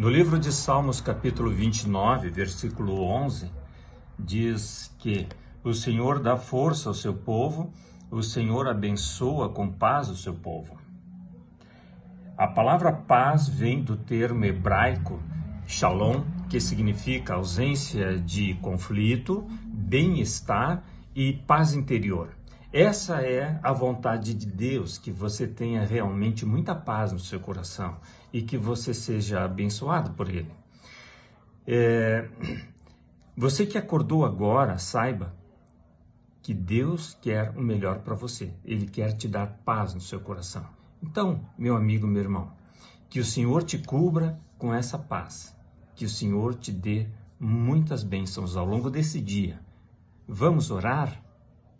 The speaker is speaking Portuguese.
No livro de Salmos, capítulo 29, versículo 11, diz que o Senhor dá força ao seu povo, o Senhor abençoa com paz o seu povo. A palavra paz vem do termo hebraico shalom, que significa ausência de conflito, bem-estar e paz interior. Essa é a vontade de Deus, que você tenha realmente muita paz no seu coração e que você seja abençoado por Ele. É, você que acordou agora, saiba que Deus quer o melhor para você. Ele quer te dar paz no seu coração. Então, meu amigo, meu irmão, que o Senhor te cubra com essa paz. Que o Senhor te dê muitas bênçãos ao longo desse dia. Vamos orar?